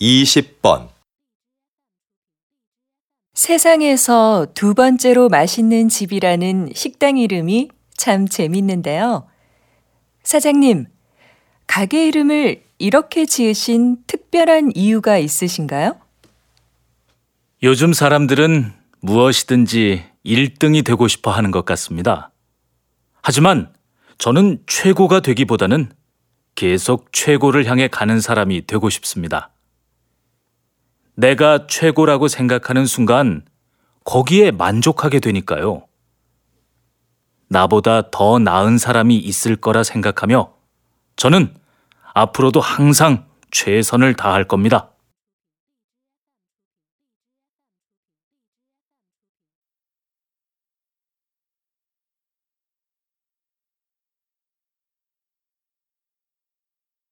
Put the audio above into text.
20번 세상에서 두 번째로 맛있는 집이라는 식당 이름이 참 재밌는데요. 사장님, 가게 이름을 이렇게 지으신 특별한 이유가 있으신가요? 요즘 사람들은 무엇이든지 1등이 되고 싶어 하는 것 같습니다. 하지만 저는 최고가 되기보다는 계속 최고를 향해 가는 사람이 되고 싶습니다. 내가 최고라고 생각하는 순간 거기에 만족하게 되니까요. 나보다 더 나은 사람이 있을 거라 생각하며 저는 앞으로도 항상 최선을 다할 겁니다.